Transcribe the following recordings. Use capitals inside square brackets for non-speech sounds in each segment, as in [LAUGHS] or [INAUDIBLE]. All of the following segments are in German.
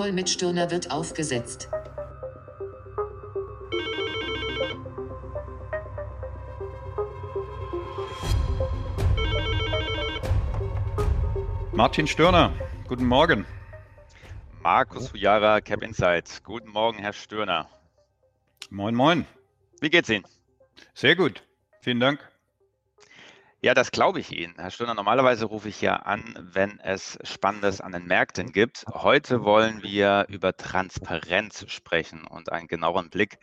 Mit Stirner wird aufgesetzt. Martin Stirner, guten Morgen. Markus Fujara, Cap Insight. Guten Morgen, Herr Stirner. Moin, moin. Wie geht's Ihnen? Sehr gut. Vielen Dank. Ja, das glaube ich Ihnen. Herr Stirner, normalerweise rufe ich ja an, wenn es Spannendes an den Märkten gibt. Heute wollen wir über Transparenz sprechen und einen genaueren Blick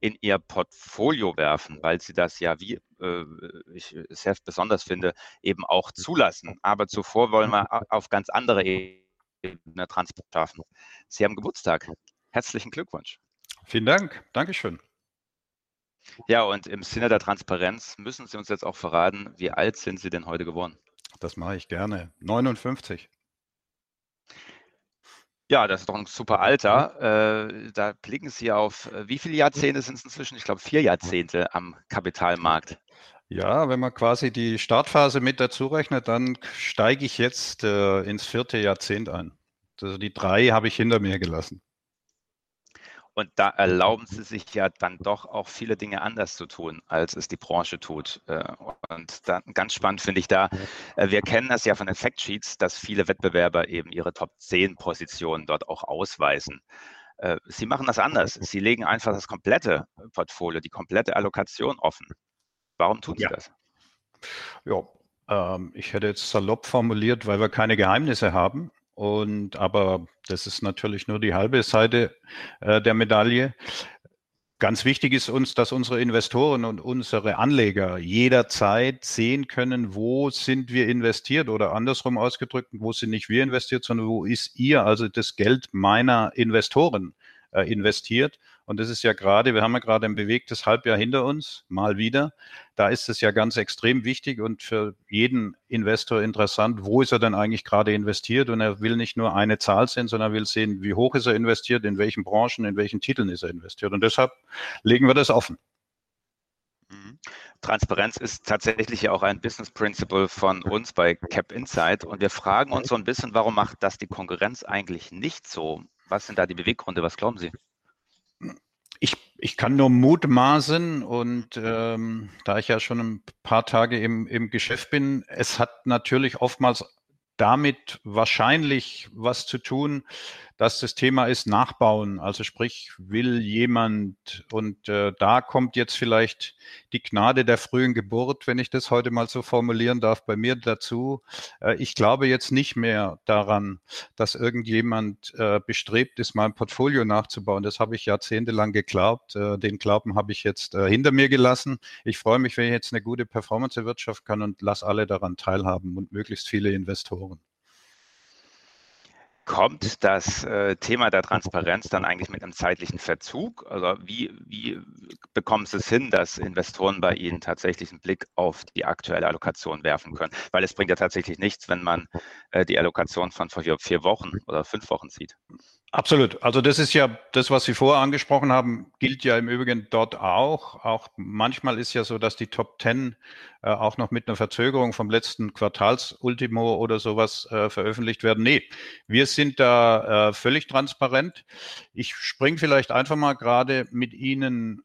in Ihr Portfolio werfen, weil Sie das ja, wie äh, ich sehr besonders finde, eben auch zulassen. Aber zuvor wollen wir auf ganz andere Ebene Transparenz schaffen. Sie haben Geburtstag. Herzlichen Glückwunsch. Vielen Dank. Dankeschön. Ja, und im Sinne der Transparenz müssen Sie uns jetzt auch verraten, wie alt sind Sie denn heute geworden? Das mache ich gerne. 59. Ja, das ist doch ein super Alter. Äh, da blicken Sie auf, äh, wie viele Jahrzehnte sind es inzwischen? Ich glaube, vier Jahrzehnte am Kapitalmarkt. Ja, wenn man quasi die Startphase mit dazu rechnet, dann steige ich jetzt äh, ins vierte Jahrzehnt ein. Also die drei habe ich hinter mir gelassen. Und da erlauben sie sich ja dann doch auch viele Dinge anders zu tun, als es die Branche tut. Äh, und dann ganz spannend finde ich da, äh, wir kennen das ja von den Factsheets, dass viele Wettbewerber eben ihre Top 10 Positionen dort auch ausweisen. Äh, sie machen das anders. Sie legen einfach das komplette Portfolio, die komplette Allokation offen. Warum tun Sie ja. das? Ja, ähm, ich hätte jetzt salopp formuliert, weil wir keine Geheimnisse haben. Und aber das ist natürlich nur die halbe Seite äh, der Medaille. Ganz wichtig ist uns, dass unsere Investoren und unsere Anleger jederzeit sehen können, wo sind wir investiert oder andersrum ausgedrückt, wo sind nicht wir investiert, sondern wo ist ihr, also das Geld meiner Investoren äh, investiert. Und das ist ja gerade, wir haben ja gerade ein bewegtes Halbjahr hinter uns, mal wieder. Da ist es ja ganz extrem wichtig und für jeden Investor interessant, wo ist er denn eigentlich gerade investiert? Und er will nicht nur eine Zahl sehen, sondern er will sehen, wie hoch ist er investiert, in welchen Branchen, in welchen Titeln ist er investiert. Und deshalb legen wir das offen. Mhm. Transparenz ist tatsächlich ja auch ein Business Principle von uns bei Cap Insight. Und wir fragen uns so ein bisschen, warum macht das die Konkurrenz eigentlich nicht so? Was sind da die Beweggründe? Was glauben Sie? Ich, ich kann nur mutmaßen und ähm, da ich ja schon ein paar Tage im, im Geschäft bin, es hat natürlich oftmals damit wahrscheinlich was zu tun, dass das Thema ist Nachbauen. Also sprich, will jemand, und äh, da kommt jetzt vielleicht die Gnade der frühen Geburt, wenn ich das heute mal so formulieren darf, bei mir dazu. Äh, ich glaube jetzt nicht mehr daran, dass irgendjemand äh, bestrebt ist, mein Portfolio nachzubauen. Das habe ich jahrzehntelang geglaubt. Äh, den Glauben habe ich jetzt äh, hinter mir gelassen. Ich freue mich, wenn ich jetzt eine gute Performance erwirtschaften kann und lasse alle daran teilhaben und möglichst viele Investoren kommt das äh, Thema der Transparenz dann eigentlich mit einem zeitlichen Verzug? Also wie, wie bekommen Sie es hin, dass Investoren bei Ihnen tatsächlich einen Blick auf die aktuelle Allokation werfen können? Weil es bringt ja tatsächlich nichts, wenn man äh, die Allokation von vor vier Wochen oder fünf Wochen sieht. Absolut. Also das ist ja das, was Sie vorher angesprochen haben, gilt ja im Übrigen dort auch. Auch manchmal ist ja so, dass die Top Ten äh, auch noch mit einer Verzögerung vom letzten Quartalsultimo oder sowas äh, veröffentlicht werden. Nee, wir sind da äh, völlig transparent. Ich springe vielleicht einfach mal gerade mit Ihnen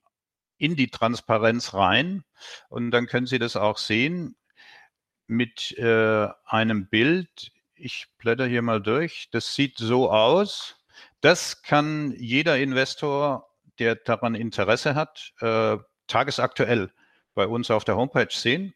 in die Transparenz rein und dann können Sie das auch sehen mit äh, einem Bild. Ich blätter hier mal durch. Das sieht so aus. Das kann jeder Investor, der daran Interesse hat, äh, tagesaktuell bei uns auf der Homepage sehen.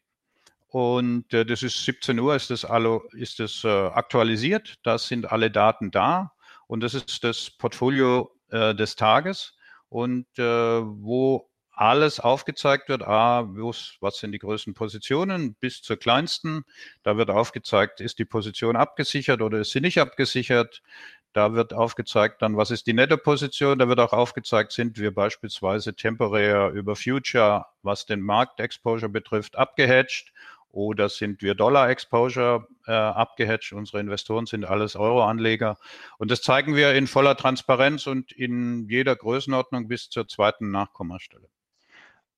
Und äh, das ist 17 Uhr, ist das, allo, ist das äh, aktualisiert. Da sind alle Daten da. Und das ist das Portfolio äh, des Tages. Und äh, wo alles aufgezeigt wird. A, was sind die größten Positionen bis zur kleinsten. Da wird aufgezeigt, ist die Position abgesichert oder ist sie nicht abgesichert. Da wird aufgezeigt dann, was ist die Netto-Position. Da wird auch aufgezeigt, sind wir beispielsweise temporär über Future, was den Markt-Exposure betrifft, abgehatcht oder sind wir Dollar-Exposure äh, abgehatcht. Unsere Investoren sind alles Euro-Anleger. Und das zeigen wir in voller Transparenz und in jeder Größenordnung bis zur zweiten Nachkommastelle.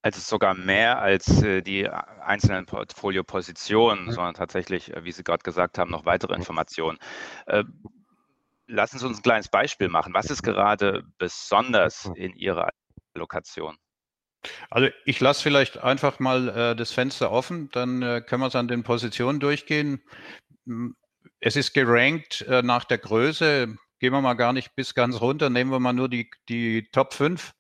Also sogar mehr als äh, die einzelnen Portfolio-Positionen, mhm. sondern tatsächlich, äh, wie Sie gerade gesagt haben, noch weitere Informationen. Äh, lassen Sie uns ein kleines Beispiel machen. Was ist gerade besonders in Ihrer Allokation? Also ich lasse vielleicht einfach mal äh, das Fenster offen, dann äh, können wir es an den Positionen durchgehen. Hm, es ist gerankt äh, nach der Größe. Gehen wir mal gar nicht bis ganz runter, nehmen wir mal nur die, die Top 5.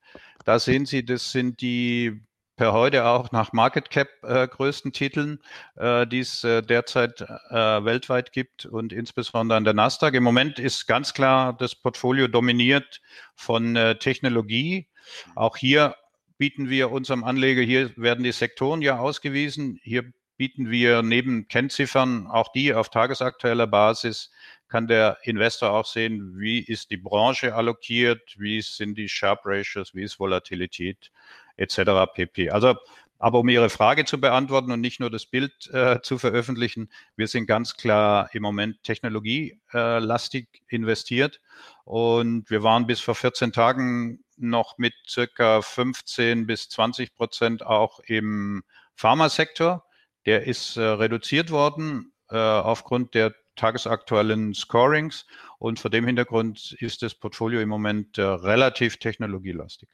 Da sehen Sie, das sind die per heute auch nach Market Cap äh, größten Titeln, äh, die es äh, derzeit äh, weltweit gibt und insbesondere an der Nasdaq. Im Moment ist ganz klar das Portfolio dominiert von äh, Technologie. Auch hier bieten wir unserem Anleger, hier werden die Sektoren ja ausgewiesen. Hier bieten wir neben Kennziffern auch die auf tagesaktueller Basis kann der Investor auch sehen, wie ist die Branche allokiert, wie sind die Sharp Ratios, wie ist Volatilität etc. pp. Also, aber um Ihre Frage zu beantworten und nicht nur das Bild äh, zu veröffentlichen, wir sind ganz klar im Moment technologielastig investiert und wir waren bis vor 14 Tagen noch mit circa 15 bis 20 Prozent auch im Pharmasektor. Der ist äh, reduziert worden äh, aufgrund der tagesaktuellen Scorings und vor dem Hintergrund ist das Portfolio im Moment äh, relativ technologielastig.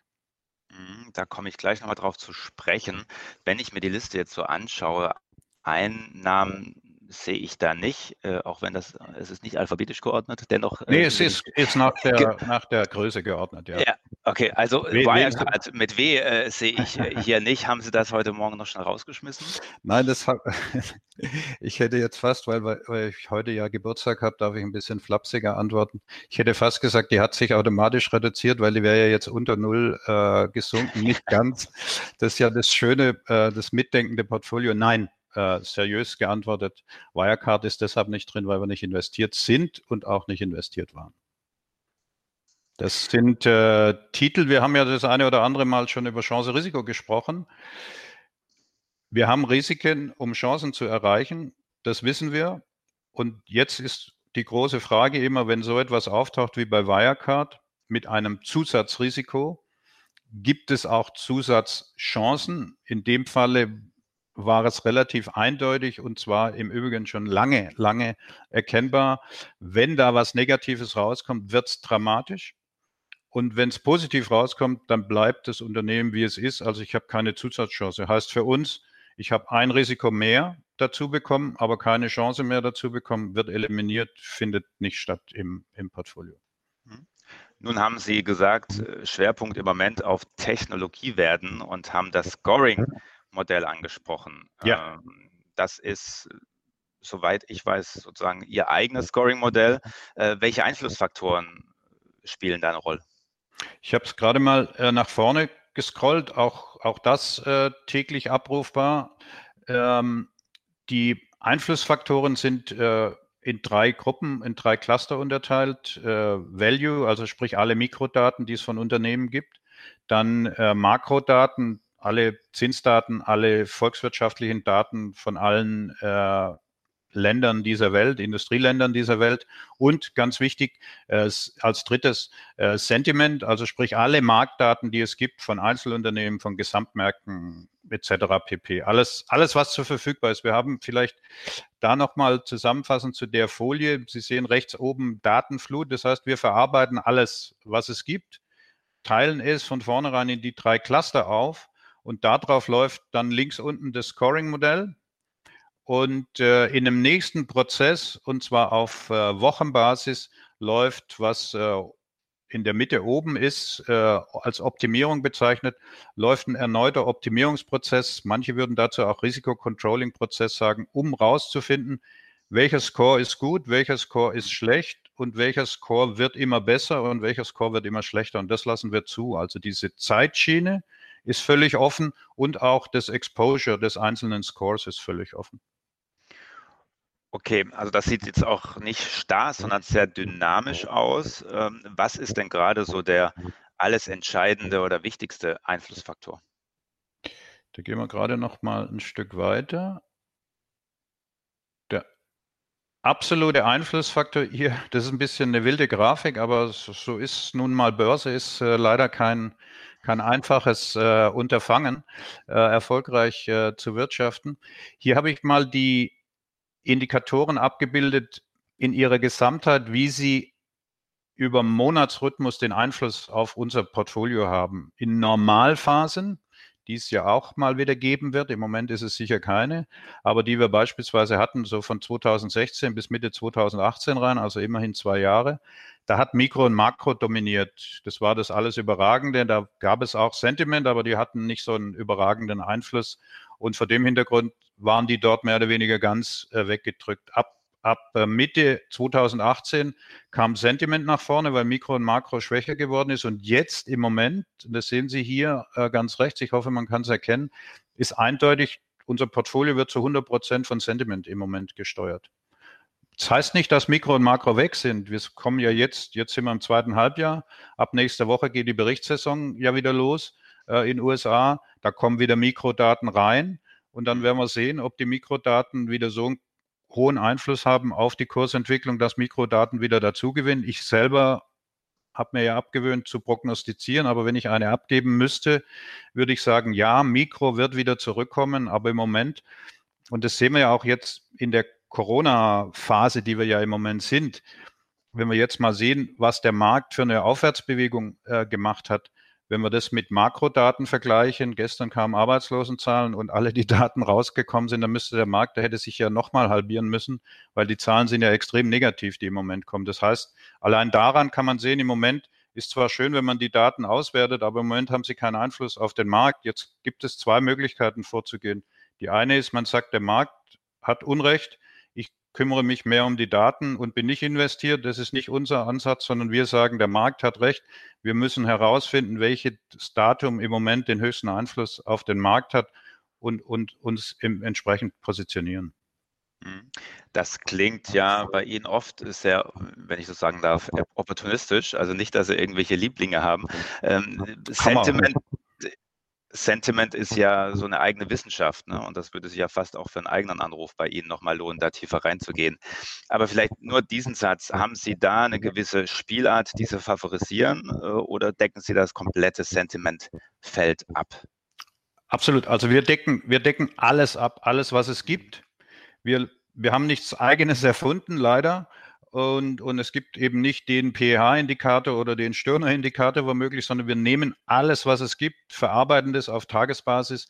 Mhm, da komme ich gleich nochmal drauf zu sprechen. Wenn ich mir die Liste jetzt so anschaue, Einnahmen sehe ich da nicht, äh, auch wenn das, es ist nicht alphabetisch geordnet, dennoch. Äh, nee, es ist, ist nach, der, nach der Größe geordnet, ja. ja okay, also w Wirecard mit W äh, sehe ich äh, hier nicht. Haben Sie das heute Morgen noch schnell rausgeschmissen? Nein, das hab, [LAUGHS] ich hätte jetzt fast, weil, weil ich heute ja Geburtstag habe, darf ich ein bisschen flapsiger antworten. Ich hätte fast gesagt, die hat sich automatisch reduziert, weil die wäre ja jetzt unter Null äh, gesunken. Nicht ganz. Das ist ja das Schöne, äh, das mitdenkende Portfolio. Nein, äh, seriös geantwortet. Wirecard ist deshalb nicht drin, weil wir nicht investiert sind und auch nicht investiert waren. Das sind äh, Titel, wir haben ja das eine oder andere Mal schon über Chance-Risiko gesprochen. Wir haben Risiken, um Chancen zu erreichen, das wissen wir. Und jetzt ist die große Frage immer, wenn so etwas auftaucht wie bei Wirecard mit einem Zusatzrisiko, gibt es auch Zusatzchancen? In dem Falle war es relativ eindeutig und zwar im Übrigen schon lange, lange erkennbar. Wenn da was Negatives rauskommt, wird es dramatisch. Und wenn es positiv rauskommt, dann bleibt das Unternehmen, wie es ist. Also ich habe keine Zusatzchance. Heißt für uns, ich habe ein Risiko mehr dazu bekommen, aber keine Chance mehr dazu bekommen, wird eliminiert, findet nicht statt im, im Portfolio. Mhm. Nun haben Sie gesagt, äh, Schwerpunkt im Moment auf Technologie werden und haben das Scoring Modell angesprochen. Ja. Ähm, das ist, soweit ich weiß, sozusagen Ihr eigenes Scoring-Modell. Äh, welche Einflussfaktoren spielen da eine Rolle? Ich habe es gerade mal äh, nach vorne gescrollt, auch, auch das äh, täglich abrufbar. Ähm, die Einflussfaktoren sind äh, in drei Gruppen, in drei Cluster unterteilt. Äh, Value, also sprich alle Mikrodaten, die es von Unternehmen gibt. Dann äh, Makrodaten, alle Zinsdaten, alle volkswirtschaftlichen Daten von allen äh, Ländern dieser Welt, Industrieländern dieser Welt und ganz wichtig äh, als drittes äh, Sentiment, also sprich alle Marktdaten, die es gibt von Einzelunternehmen, von Gesamtmärkten etc. pp. Alles, alles, was zur verfügbar ist. Wir haben vielleicht da nochmal zusammenfassend zu der Folie. Sie sehen rechts oben Datenflut. Das heißt, wir verarbeiten alles, was es gibt, teilen es von vornherein in die drei Cluster auf und darauf läuft dann links unten das Scoring-Modell. Und äh, in dem nächsten Prozess, und zwar auf äh, Wochenbasis, läuft, was äh, in der Mitte oben ist, äh, als Optimierung bezeichnet, läuft ein erneuter Optimierungsprozess. Manche würden dazu auch Risikocontrolling-Prozess sagen, um rauszufinden, welcher Score ist gut, welcher Score ist schlecht und welcher Score wird immer besser und welcher Score wird immer schlechter. Und das lassen wir zu. Also diese Zeitschiene, ist völlig offen und auch das Exposure des einzelnen Scores ist völlig offen. Okay, also das sieht jetzt auch nicht starr, sondern sehr dynamisch aus. Ähm, was ist denn gerade so der alles entscheidende oder wichtigste Einflussfaktor? Da gehen wir gerade noch mal ein Stück weiter. Der absolute Einflussfaktor hier, das ist ein bisschen eine wilde Grafik, aber so ist nun mal Börse, ist äh, leider kein, kein einfaches äh, Unterfangen, äh, erfolgreich äh, zu wirtschaften. Hier habe ich mal die Indikatoren abgebildet in ihrer Gesamtheit, wie sie über Monatsrhythmus den Einfluss auf unser Portfolio haben. In Normalphasen, die es ja auch mal wieder geben wird, im Moment ist es sicher keine, aber die wir beispielsweise hatten, so von 2016 bis Mitte 2018 rein, also immerhin zwei Jahre, da hat Mikro und Makro dominiert. Das war das alles Überragende. Da gab es auch Sentiment, aber die hatten nicht so einen überragenden Einfluss. Und vor dem Hintergrund waren die dort mehr oder weniger ganz äh, weggedrückt. Ab, ab äh, Mitte 2018 kam Sentiment nach vorne, weil Mikro und Makro schwächer geworden ist. Und jetzt im Moment, das sehen Sie hier äh, ganz rechts, ich hoffe, man kann es erkennen, ist eindeutig, unser Portfolio wird zu 100 Prozent von Sentiment im Moment gesteuert. Das heißt nicht, dass Mikro und Makro weg sind. Wir kommen ja jetzt, jetzt sind wir im zweiten Halbjahr. Ab nächster Woche geht die Berichtssaison ja wieder los äh, in USA. Da kommen wieder Mikrodaten rein. Und dann werden wir sehen, ob die Mikrodaten wieder so einen hohen Einfluss haben auf die Kursentwicklung, dass Mikrodaten wieder dazugewinnen. Ich selber habe mir ja abgewöhnt zu prognostizieren, aber wenn ich eine abgeben müsste, würde ich sagen, ja, Mikro wird wieder zurückkommen, aber im Moment, und das sehen wir ja auch jetzt in der Corona-Phase, die wir ja im Moment sind, wenn wir jetzt mal sehen, was der Markt für eine Aufwärtsbewegung äh, gemacht hat, wenn wir das mit Makrodaten vergleichen, gestern kamen Arbeitslosenzahlen und alle die Daten rausgekommen sind, dann müsste der Markt, der hätte sich ja nochmal halbieren müssen, weil die Zahlen sind ja extrem negativ, die im Moment kommen. Das heißt, allein daran kann man sehen, im Moment ist zwar schön, wenn man die Daten auswertet, aber im Moment haben sie keinen Einfluss auf den Markt. Jetzt gibt es zwei Möglichkeiten vorzugehen. Die eine ist, man sagt, der Markt hat Unrecht, kümmere mich mehr um die Daten und bin nicht investiert. Das ist nicht unser Ansatz, sondern wir sagen, der Markt hat recht. Wir müssen herausfinden, welches Datum im Moment den höchsten Einfluss auf den Markt hat und, und uns entsprechend positionieren. Mhm. Das klingt ja bei Ihnen oft sehr, wenn ich so sagen darf, opportunistisch. Also nicht, dass Sie irgendwelche Lieblinge haben. Ähm, Sentiment, Sentiment ist ja so eine eigene Wissenschaft ne? und das würde sich ja fast auch für einen eigenen Anruf bei Ihnen nochmal lohnen, da tiefer reinzugehen. Aber vielleicht nur diesen Satz. Haben Sie da eine gewisse Spielart, die Sie favorisieren äh, oder decken Sie das komplette Sentimentfeld ab? Absolut. Also wir decken, wir decken alles ab, alles, was es gibt. Wir, wir haben nichts Eigenes erfunden, leider. Und, und es gibt eben nicht den pH-Indikator oder den Stirner-Indikator womöglich, sondern wir nehmen alles, was es gibt, verarbeiten das auf Tagesbasis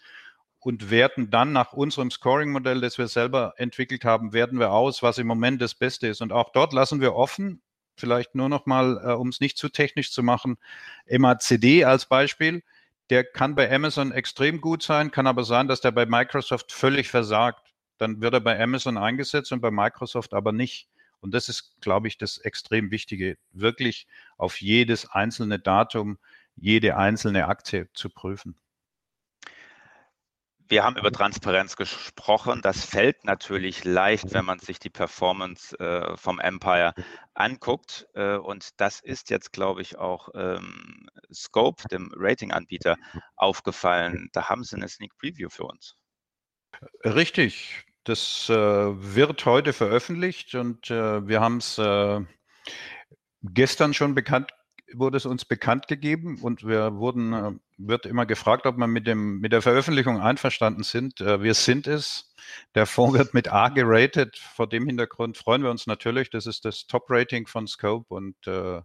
und werten dann nach unserem Scoring-Modell, das wir selber entwickelt haben, werten wir aus, was im Moment das Beste ist. Und auch dort lassen wir offen, vielleicht nur noch mal, äh, um es nicht zu technisch zu machen, MACD als Beispiel. Der kann bei Amazon extrem gut sein, kann aber sein, dass der bei Microsoft völlig versagt. Dann wird er bei Amazon eingesetzt und bei Microsoft aber nicht. Und das ist, glaube ich, das extrem Wichtige, wirklich auf jedes einzelne Datum, jede einzelne Aktie zu prüfen. Wir haben über Transparenz gesprochen. Das fällt natürlich leicht, wenn man sich die Performance äh, vom Empire anguckt. Äh, und das ist jetzt, glaube ich, auch ähm, Scope, dem Ratinganbieter, aufgefallen. Da haben Sie eine Sneak Preview für uns. Richtig. Das äh, wird heute veröffentlicht und äh, wir haben es äh, gestern schon bekannt, wurde es uns bekannt gegeben und wir wurden, äh, wird immer gefragt, ob wir mit dem, mit der Veröffentlichung einverstanden sind. Äh, wir sind es. Der Fonds wird mit A geratet. Vor dem Hintergrund freuen wir uns natürlich. Das ist das Top-Rating von Scope und äh,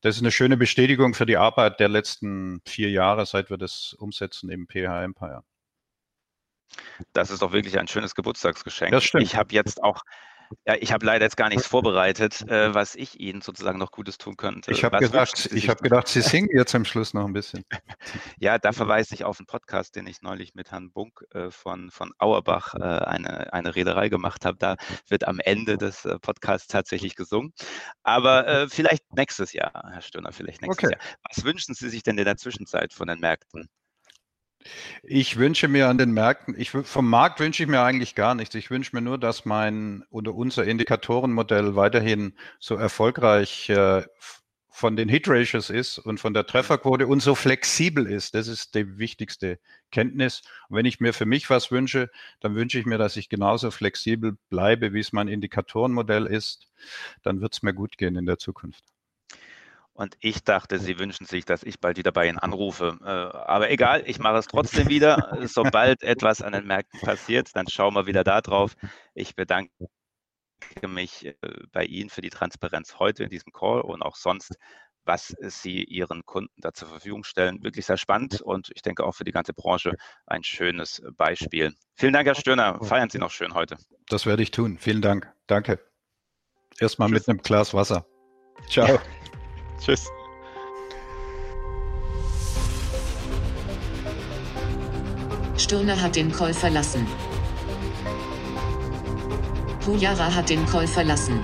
das ist eine schöne Bestätigung für die Arbeit der letzten vier Jahre, seit wir das umsetzen im PH Empire. Das ist doch wirklich ein schönes Geburtstagsgeschenk. Das stimmt. Ich habe jetzt auch, ja, ich habe leider jetzt gar nichts vorbereitet, äh, was ich Ihnen sozusagen noch Gutes tun könnte. Ich habe gedacht, ich gedacht, Sie [LAUGHS] singen jetzt am Schluss noch ein bisschen. [LAUGHS] ja, da verweise ich auf einen Podcast, den ich neulich mit Herrn Bunk äh, von, von Auerbach äh, eine, eine Reederei gemacht habe. Da wird am Ende des äh, Podcasts tatsächlich gesungen. Aber äh, vielleicht nächstes Jahr, Herr Stöhner, vielleicht nächstes okay. Jahr. Was wünschen Sie sich denn in der Zwischenzeit von den Märkten? Ich wünsche mir an den Märkten, ich, vom Markt wünsche ich mir eigentlich gar nichts. Ich wünsche mir nur, dass mein oder unser Indikatorenmodell weiterhin so erfolgreich äh, von den Hit-Ratios ist und von der Trefferquote und so flexibel ist. Das ist die wichtigste Kenntnis. Und wenn ich mir für mich was wünsche, dann wünsche ich mir, dass ich genauso flexibel bleibe, wie es mein Indikatorenmodell ist. Dann wird es mir gut gehen in der Zukunft. Und ich dachte, Sie wünschen sich, dass ich bald wieder bei Ihnen anrufe. Äh, aber egal, ich mache es trotzdem wieder. [LAUGHS] Sobald etwas an den Märkten passiert, dann schauen wir wieder da drauf. Ich bedanke mich äh, bei Ihnen für die Transparenz heute in diesem Call und auch sonst, was Sie Ihren Kunden da zur Verfügung stellen. Wirklich sehr spannend und ich denke auch für die ganze Branche ein schönes Beispiel. Vielen Dank, Herr Stöhner. Feiern Sie noch schön heute. Das werde ich tun. Vielen Dank. Danke. Erstmal mit einem Glas Wasser. Ciao. [LAUGHS] Tschüss. Stirner hat den Call verlassen. Pujara hat den Call verlassen.